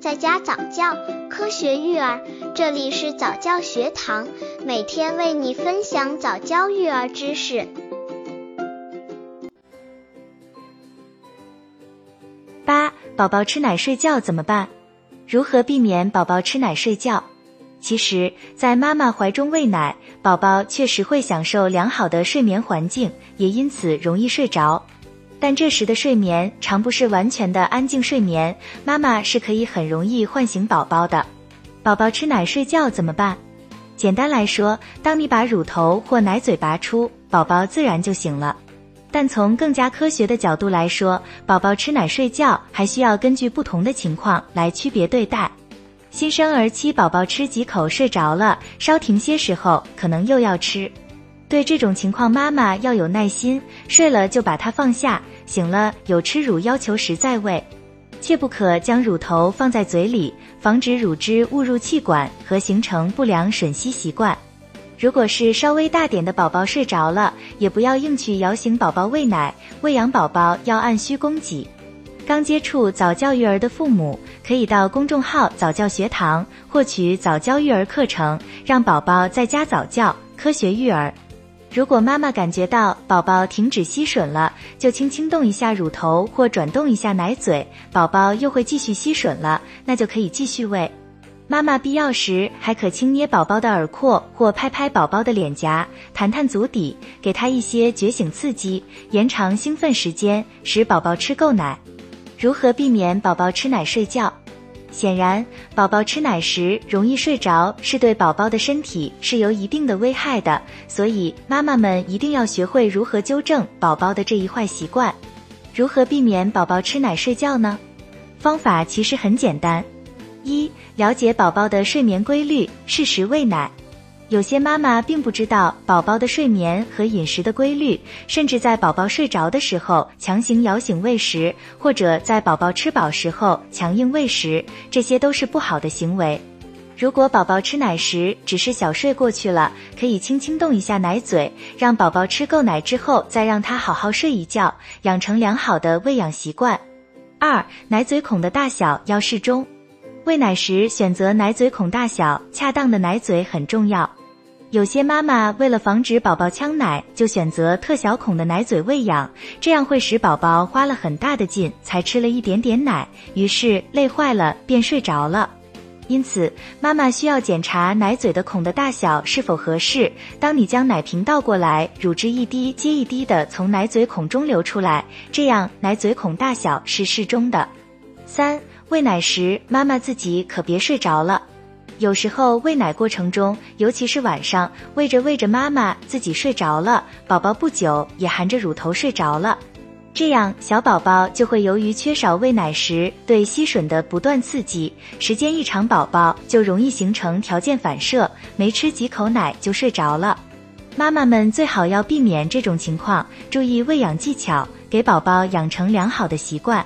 在家早教，科学育儿，这里是早教学堂，每天为你分享早教育儿知识。八，宝宝吃奶睡觉怎么办？如何避免宝宝吃奶睡觉？其实，在妈妈怀中喂奶，宝宝确实会享受良好的睡眠环境，也因此容易睡着。但这时的睡眠常不是完全的安静睡眠，妈妈是可以很容易唤醒宝宝的。宝宝吃奶睡觉怎么办？简单来说，当你把乳头或奶嘴拔出，宝宝自然就醒了。但从更加科学的角度来说，宝宝吃奶睡觉还需要根据不同的情况来区别对待。新生儿期宝宝吃几口睡着了，稍停些时候可能又要吃。对这种情况，妈妈要有耐心，睡了就把它放下，醒了有吃乳要求时再喂，切不可将乳头放在嘴里，防止乳汁误入气管和形成不良吮吸习惯。如果是稍微大点的宝宝睡着了，也不要硬去摇醒宝宝喂奶，喂养宝宝要按需供给。刚接触早教育儿的父母，可以到公众号早教学堂获取早教育儿课程，让宝宝在家早教，科学育儿。如果妈妈感觉到宝宝停止吸吮了，就轻轻动一下乳头或转动一下奶嘴，宝宝又会继续吸吮了，那就可以继续喂。妈妈必要时还可轻捏宝宝的耳廓或拍拍宝宝的脸颊，弹弹足底，给他一些觉醒刺激，延长兴奋时间，使宝宝吃够奶。如何避免宝宝吃奶睡觉？显然，宝宝吃奶时容易睡着，是对宝宝的身体是有一定的危害的。所以，妈妈们一定要学会如何纠正宝宝的这一坏习惯。如何避免宝宝吃奶睡觉呢？方法其实很简单：一、了解宝宝的睡眠规律，适时喂奶。有些妈妈并不知道宝宝的睡眠和饮食的规律，甚至在宝宝睡着的时候强行摇醒喂食，或者在宝宝吃饱时候强硬喂食，这些都是不好的行为。如果宝宝吃奶时只是小睡过去了，可以轻轻动一下奶嘴，让宝宝吃够奶之后再让他好好睡一觉，养成良好的喂养习惯。二、奶嘴孔的大小要适中，喂奶时选择奶嘴孔大小恰当的奶嘴很重要。有些妈妈为了防止宝宝呛奶，就选择特小孔的奶嘴喂养，这样会使宝宝花了很大的劲才吃了一点点奶，于是累坏了便睡着了。因此，妈妈需要检查奶嘴的孔的大小是否合适。当你将奶瓶倒过来，乳汁一滴接一滴的从奶嘴孔中流出来，这样奶嘴孔大小是适中的。三、喂奶时，妈妈自己可别睡着了。有时候喂奶过程中，尤其是晚上，喂着喂着，妈妈自己睡着了，宝宝不久也含着乳头睡着了，这样小宝宝就会由于缺少喂奶时对吸吮的不断刺激，时间一长，宝宝就容易形成条件反射，没吃几口奶就睡着了。妈妈们最好要避免这种情况，注意喂养技巧，给宝宝养成良好的习惯。